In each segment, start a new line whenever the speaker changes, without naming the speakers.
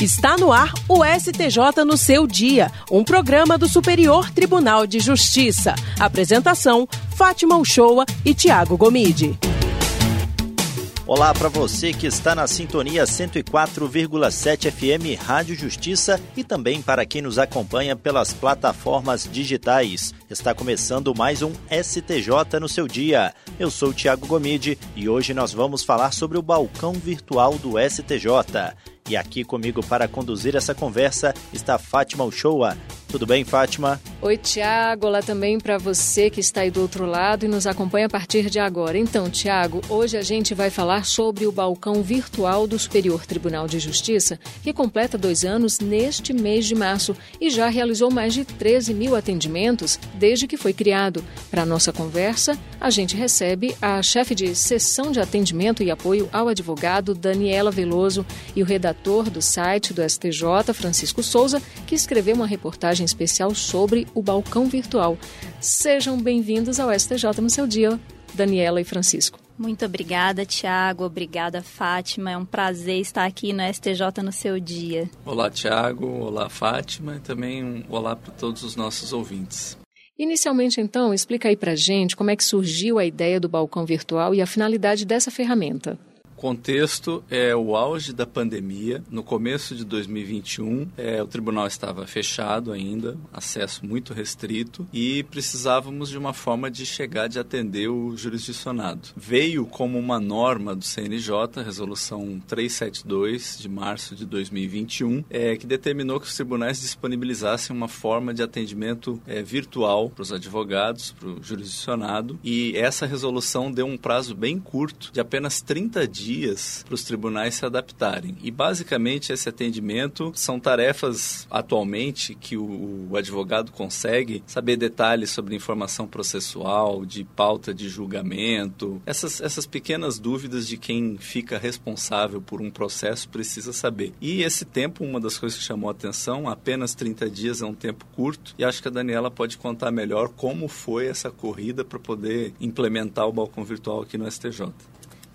Está no ar o STJ no seu dia, um programa do Superior Tribunal de Justiça. Apresentação: Fátima Uchoa e Tiago Gomide.
Olá para você que está na sintonia 104,7 FM Rádio Justiça e também para quem nos acompanha pelas plataformas digitais. Está começando mais um STJ no seu dia. Eu sou Tiago Gomide e hoje nós vamos falar sobre o balcão virtual do STJ. E aqui comigo para conduzir essa conversa está Fátima Uchoa. Tudo bem, Fátima?
Oi, Tiago. Olá também para você que está aí do outro lado e nos acompanha a partir de agora. Então, Tiago, hoje a gente vai falar sobre o balcão virtual do Superior Tribunal de Justiça, que completa dois anos neste mês de março e já realizou mais de 13 mil atendimentos desde que foi criado. Para nossa conversa, a gente recebe a chefe de sessão de atendimento e apoio ao advogado, Daniela Veloso, e o redator do site do STJ, Francisco Souza, que escreveu uma reportagem especial sobre o balcão virtual. Sejam bem-vindos ao STJ no seu dia, Daniela e Francisco.
Muito obrigada, Tiago. Obrigada, Fátima. É um prazer estar aqui no STJ no seu dia.
Olá, Tiago. Olá, Fátima. E também um olá para todos os nossos ouvintes.
Inicialmente, então, explica aí para gente como é que surgiu a ideia do balcão virtual e a finalidade dessa ferramenta
contexto é o auge da pandemia. No começo de 2021, é, o tribunal estava fechado ainda, acesso muito restrito, e precisávamos de uma forma de chegar, de atender o jurisdicionado. Veio como uma norma do CNJ, resolução 372 de março de 2021, é, que determinou que os tribunais disponibilizassem uma forma de atendimento é, virtual para os advogados, para o jurisdicionado, e essa resolução deu um prazo bem curto, de apenas 30 dias dias para os tribunais se adaptarem. E basicamente esse atendimento são tarefas atualmente que o, o advogado consegue saber detalhes sobre informação processual, de pauta de julgamento, essas, essas pequenas dúvidas de quem fica responsável por um processo precisa saber. E esse tempo, uma das coisas que chamou a atenção, apenas 30 dias é um tempo curto, e acho que a Daniela pode contar melhor como foi essa corrida para poder implementar o balcão virtual aqui no STJ.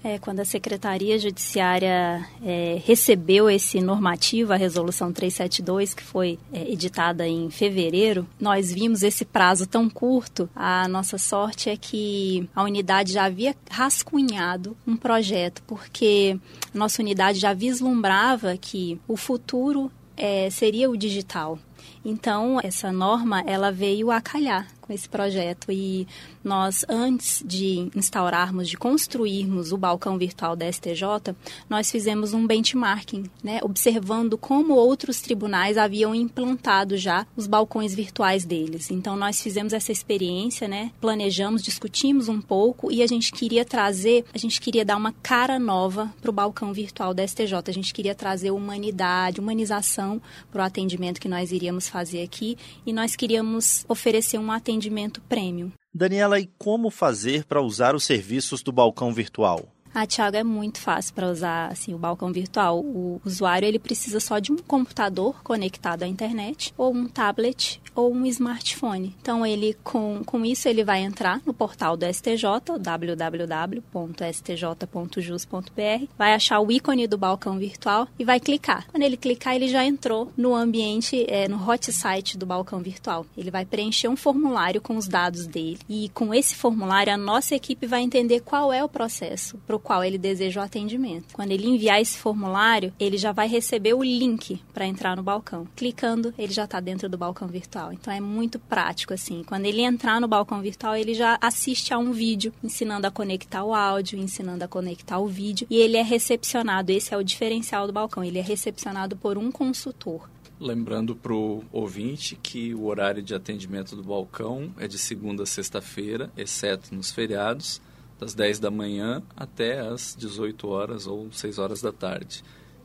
É, quando a Secretaria Judiciária é, recebeu esse normativo, a Resolução 372, que foi é, editada em fevereiro, nós vimos esse prazo tão curto. A nossa sorte é que a unidade já havia rascunhado um projeto, porque nossa unidade já vislumbrava que o futuro é, seria o digital. Então, essa norma, ela veio a calhar com esse projeto e nós, antes de instaurarmos, de construirmos o balcão virtual da STJ, nós fizemos um benchmarking, né, observando como outros tribunais haviam implantado já os balcões virtuais deles. Então, nós fizemos essa experiência, né, planejamos, discutimos um pouco e a gente queria trazer, a gente queria dar uma cara nova para o balcão virtual da STJ. A gente queria trazer humanidade, humanização para o atendimento que nós iríamos fazer aqui e nós queríamos oferecer um atendimento premium.
Daniela, e como fazer para usar os serviços do balcão virtual?
Ah, Thiago, é muito fácil para usar assim, o balcão virtual. O usuário ele precisa só de um computador conectado à internet, ou um tablet, ou um smartphone. Então, ele com, com isso, ele vai entrar no portal do STJ, www.stj.jus.br, vai achar o ícone do balcão virtual e vai clicar. Quando ele clicar, ele já entrou no ambiente, é, no hot site do balcão virtual. Ele vai preencher um formulário com os dados dele. E com esse formulário, a nossa equipe vai entender qual é o processo qual ele deseja o atendimento. Quando ele enviar esse formulário, ele já vai receber o link para entrar no balcão. Clicando, ele já está dentro do balcão virtual. Então é muito prático assim. Quando ele entrar no balcão virtual, ele já assiste a um vídeo ensinando a conectar o áudio, ensinando a conectar o vídeo e ele é recepcionado. Esse é o diferencial do balcão. Ele é recepcionado por um consultor.
Lembrando para o ouvinte que o horário de atendimento do balcão é de segunda a sexta-feira, exceto nos feriados das 10 da manhã até as 18 horas ou 6 horas da tarde.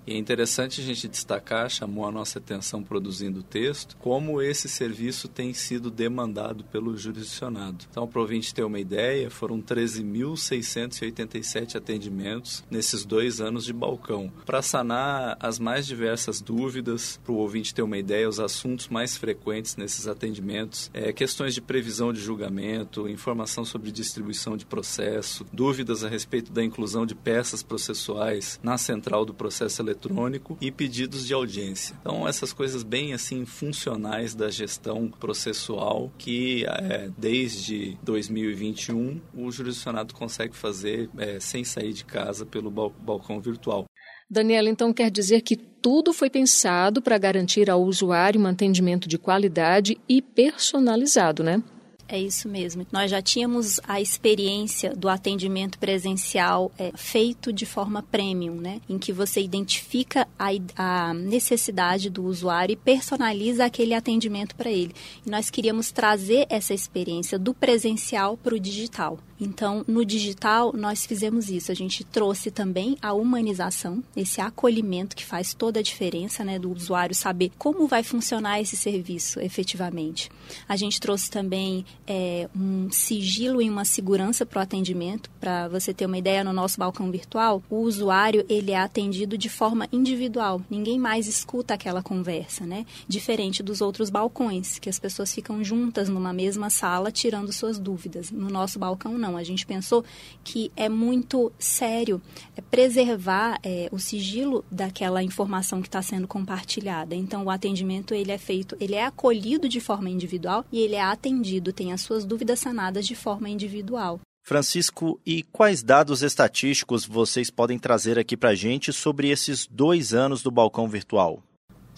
E é interessante a gente destacar, chamou a nossa atenção produzindo o texto, como esse serviço tem sido demandado pelo jurisdicionado. Então, para o ouvinte ter uma ideia, foram 13.687 atendimentos nesses dois anos de balcão. Para sanar as mais diversas dúvidas, para o ouvinte ter uma ideia, os assuntos mais frequentes nesses atendimentos, é, questões de previsão de julgamento, informação sobre distribuição de processo, dúvidas a respeito da inclusão de peças processuais na central do processo eletrônico eletrônico e pedidos de audiência. Então, essas coisas bem assim funcionais da gestão processual que é, desde 2021 o jurisdicionado consegue fazer é, sem sair de casa pelo balcão virtual.
Daniela, então quer dizer que tudo foi pensado para garantir ao usuário um atendimento de qualidade e personalizado, né?
É isso mesmo. Nós já tínhamos a experiência do atendimento presencial é, feito de forma premium, né? Em que você identifica a, a necessidade do usuário e personaliza aquele atendimento para ele. E nós queríamos trazer essa experiência do presencial para o digital. Então, no digital, nós fizemos isso. A gente trouxe também a humanização, esse acolhimento que faz toda a diferença, né, do usuário saber como vai funcionar esse serviço efetivamente. A gente trouxe também é, um sigilo e uma segurança para o atendimento. Para você ter uma ideia, no nosso balcão virtual, o usuário ele é atendido de forma individual. Ninguém mais escuta aquela conversa, né? Diferente dos outros balcões, que as pessoas ficam juntas numa mesma sala tirando suas dúvidas. No nosso balcão, não. A gente pensou que é muito sério é preservar é, o sigilo daquela informação que está sendo compartilhada. Então, o atendimento ele é feito, ele é acolhido de forma individual e ele é atendido, tem as suas dúvidas sanadas de forma individual.
Francisco, e quais dados estatísticos vocês podem trazer aqui para a gente sobre esses dois anos do balcão virtual?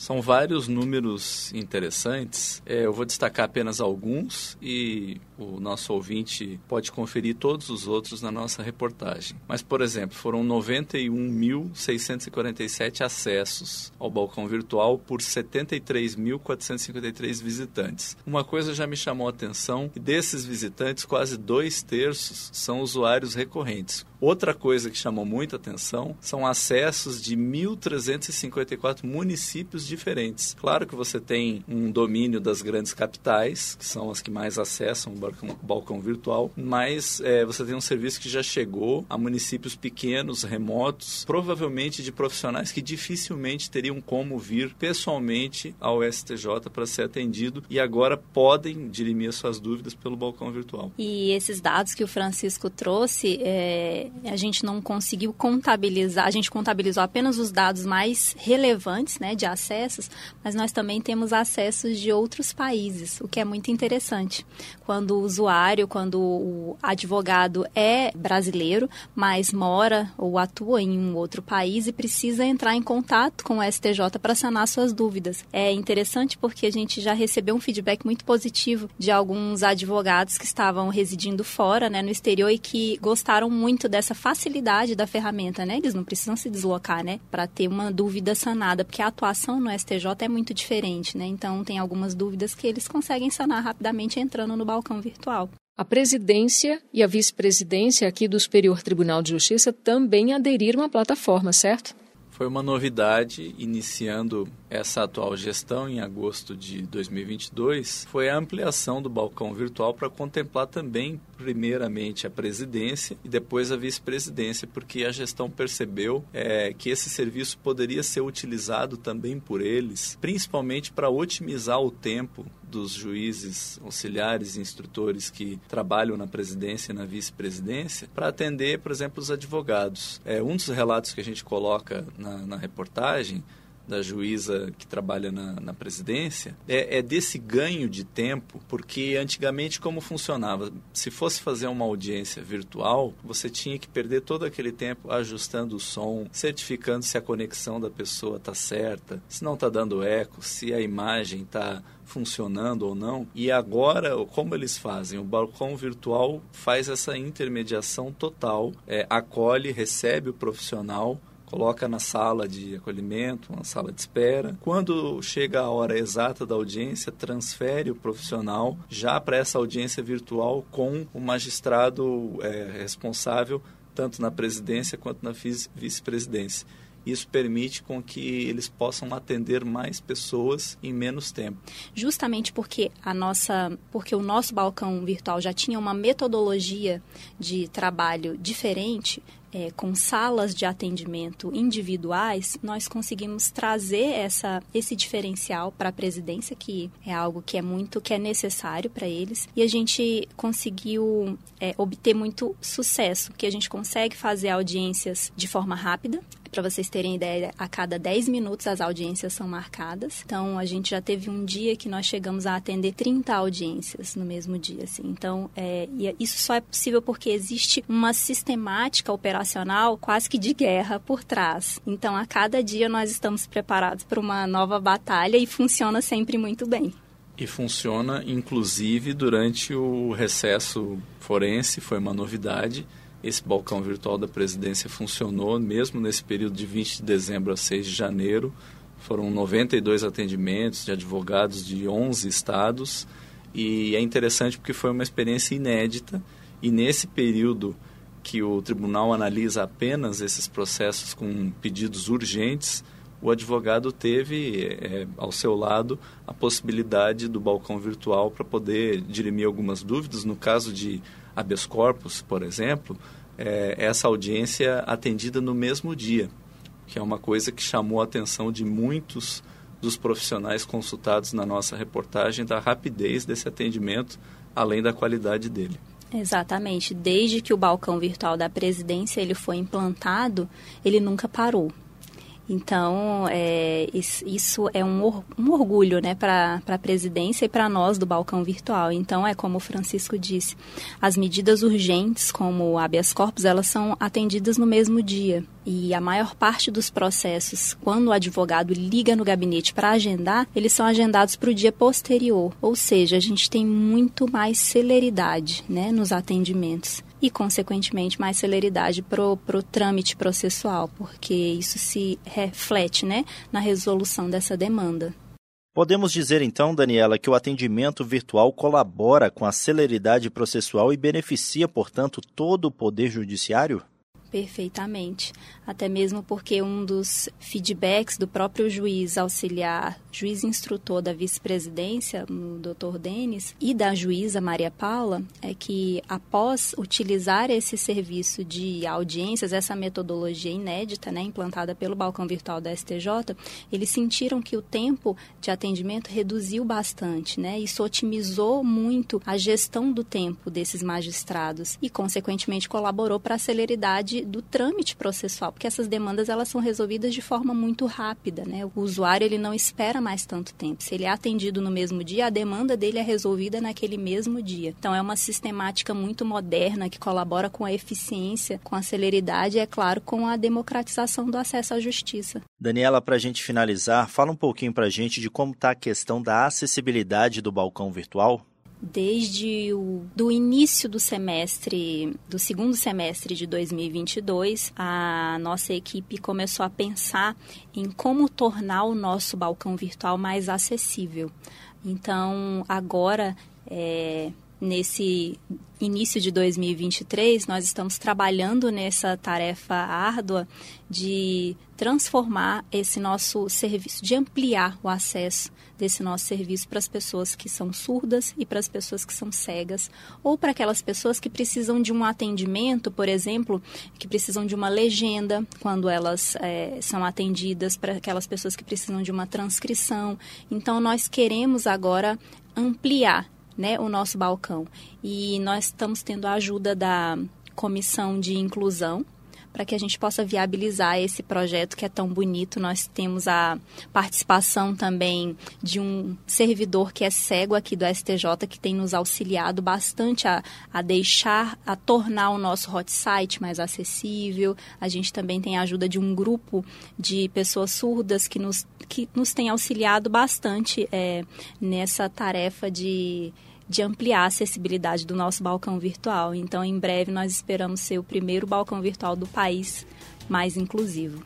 São vários números interessantes. É, eu vou destacar apenas alguns e o nosso ouvinte pode conferir todos os outros na nossa reportagem. Mas, por exemplo, foram 91.647 acessos ao balcão virtual por 73.453 visitantes. Uma coisa já me chamou a atenção: desses visitantes, quase dois terços são usuários recorrentes. Outra coisa que chamou muita atenção são acessos de 1.354 municípios diferentes. Claro que você tem um domínio das grandes capitais, que são as que mais acessam o balcão, virtual, mas é, você tem um serviço que já chegou a municípios pequenos, remotos, provavelmente de profissionais que dificilmente teriam como vir pessoalmente ao STJ para ser atendido e agora podem dirimir suas dúvidas pelo balcão virtual.
E esses dados que o Francisco trouxe, é, a gente não conseguiu contabilizar, a gente contabilizou apenas os dados mais relevantes né, de acessos, mas nós também temos acessos de outros países, o que é muito interessante. Quando o usuário, quando o advogado é brasileiro, mas mora ou atua em um outro país e precisa entrar em contato com o STJ para sanar suas dúvidas. É interessante porque a gente já recebeu um feedback muito positivo de alguns advogados que estavam residindo fora, né, no exterior e que gostaram muito dessa dessa facilidade da ferramenta, né? Eles não precisam se deslocar, né? Para ter uma dúvida sanada, porque a atuação no STJ é muito diferente, né? Então, tem algumas dúvidas que eles conseguem sanar rapidamente entrando no balcão virtual.
A presidência e a vice-presidência aqui do Superior Tribunal de Justiça também aderiram à plataforma, certo?
Foi uma novidade iniciando essa atual gestão em agosto de 2022 foi a ampliação do balcão virtual para contemplar também primeiramente a presidência e depois a vice-presidência, porque a gestão percebeu é, que esse serviço poderia ser utilizado também por eles, principalmente para otimizar o tempo dos juízes auxiliares e instrutores que trabalham na presidência e na vice-presidência para atender, por exemplo, os advogados. É, um dos relatos que a gente coloca na, na reportagem da juíza que trabalha na, na presidência, é, é, desse ganho de tempo, porque antigamente como funcionava? Se fosse fazer uma audiência virtual, você tinha que perder todo aquele tempo ajustando o som, certificando se a conexão da pessoa está certa, se não está dando eco, se a imagem está funcionando ou não. E agora, como eles fazem? O balcão virtual faz essa intermediação total, é, acolhe, recebe o profissional, coloca na sala de acolhimento, uma sala de espera. Quando chega a hora exata da audiência, transfere o profissional já para essa audiência virtual com o magistrado é, responsável tanto na presidência quanto na vice-presidência. Isso permite com que eles possam atender mais pessoas em menos tempo.
Justamente porque a nossa, porque o nosso balcão virtual já tinha uma metodologia de trabalho diferente, é, com salas de atendimento individuais, nós conseguimos trazer essa, esse diferencial para a presidência, que é algo que é muito, que é necessário para eles, e a gente conseguiu é, obter muito sucesso, que a gente consegue fazer audiências de forma rápida, Para vocês terem ideia, a cada 10 minutos as audiências são marcadas. Então, a gente já teve um dia que nós chegamos a atender 30 audiências no mesmo dia. Assim. Então, é, isso só é possível porque existe uma sistemática operacional quase que de guerra por trás. Então, a cada dia nós estamos preparados para uma nova batalha e funciona sempre muito bem.
E funciona, inclusive, durante o recesso forense, foi uma novidade. Esse balcão virtual da presidência funcionou, mesmo nesse período de 20 de dezembro a 6 de janeiro. Foram 92 atendimentos de advogados de 11 estados. E é interessante porque foi uma experiência inédita. E nesse período que o tribunal analisa apenas esses processos com pedidos urgentes, o advogado teve é, ao seu lado a possibilidade do balcão virtual para poder dirimir algumas dúvidas. No caso de habeas corpus, por exemplo, é, essa audiência atendida no mesmo dia, que é uma coisa que chamou a atenção de muitos dos profissionais consultados na nossa reportagem da rapidez desse atendimento, além da qualidade dele.
Exatamente. Desde que o balcão virtual da presidência ele foi implantado, ele nunca parou. Então, é, isso é um, um orgulho né, para a presidência e para nós do balcão virtual. Então, é como o Francisco disse, as medidas urgentes, como o habeas corpus, elas são atendidas no mesmo dia. E a maior parte dos processos, quando o advogado liga no gabinete para agendar, eles são agendados para o dia posterior. Ou seja, a gente tem muito mais celeridade né, nos atendimentos e, consequentemente, mais celeridade para o trâmite processual, porque isso se reflete né, na resolução dessa demanda.
Podemos dizer então, Daniela, que o atendimento virtual colabora com a celeridade processual e beneficia, portanto, todo o Poder Judiciário?
Perfeitamente. Até mesmo porque um dos feedbacks do próprio juiz auxiliar, juiz instrutor da vice-presidência, o Dr. Denis, e da juíza Maria Paula, é que após utilizar esse serviço de audiências, essa metodologia inédita, né, implantada pelo balcão virtual da STJ, eles sentiram que o tempo de atendimento reduziu bastante, né? Isso otimizou muito a gestão do tempo desses magistrados e, consequentemente, colaborou para a celeridade do trâmite processual, porque essas demandas elas são resolvidas de forma muito rápida, né? O usuário ele não espera mais tanto tempo. Se ele é atendido no mesmo dia, a demanda dele é resolvida naquele mesmo dia. Então é uma sistemática muito moderna que colabora com a eficiência, com a celeridade e, é claro, com a democratização do acesso à justiça.
Daniela, para a gente finalizar, fala um pouquinho para a gente de como está a questão da acessibilidade do balcão virtual
desde o do início do semestre, do segundo semestre de 2022, a nossa equipe começou a pensar em como tornar o nosso balcão virtual mais acessível. Então, agora, é, nesse início de 2023, nós estamos trabalhando nessa tarefa árdua de transformar esse nosso serviço, de ampliar o acesso desse nosso serviço para as pessoas que são surdas e para as pessoas que são cegas, ou para aquelas pessoas que precisam de um atendimento, por exemplo, que precisam de uma legenda quando elas é, são atendidas, para aquelas pessoas que precisam de uma transcrição. Então, nós queremos agora ampliar né, o nosso balcão. E nós estamos tendo a ajuda da Comissão de Inclusão para que a gente possa viabilizar esse projeto que é tão bonito. Nós temos a participação também de um servidor que é cego aqui do STJ, que tem nos auxiliado bastante a, a deixar, a tornar o nosso hot site mais acessível. A gente também tem a ajuda de um grupo de pessoas surdas que nos, que nos tem auxiliado bastante é, nessa tarefa de de ampliar a acessibilidade do nosso balcão virtual. Então, em breve, nós esperamos ser o primeiro balcão virtual do país mais inclusivo.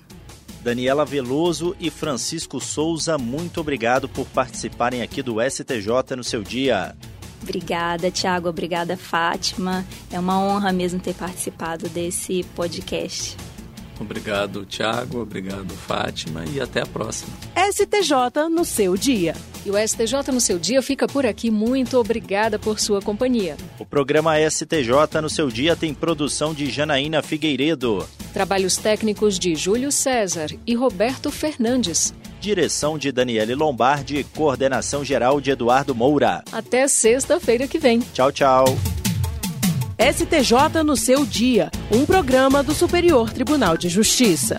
Daniela Veloso e Francisco Souza, muito obrigado por participarem aqui do STJ no seu dia.
Obrigada, Tiago. Obrigada, Fátima. É uma honra mesmo ter participado desse podcast.
Obrigado, Tiago. Obrigado, Fátima. E até a próxima.
STJ no seu dia.
E o STJ no seu dia fica por aqui. Muito obrigada por sua companhia.
O programa STJ no seu dia tem produção de Janaína Figueiredo.
Trabalhos técnicos de Júlio César e Roberto Fernandes.
Direção de Daniele Lombardi, coordenação geral de Eduardo Moura.
Até sexta-feira que vem.
Tchau, tchau.
STJ no seu dia, um programa do Superior Tribunal de Justiça.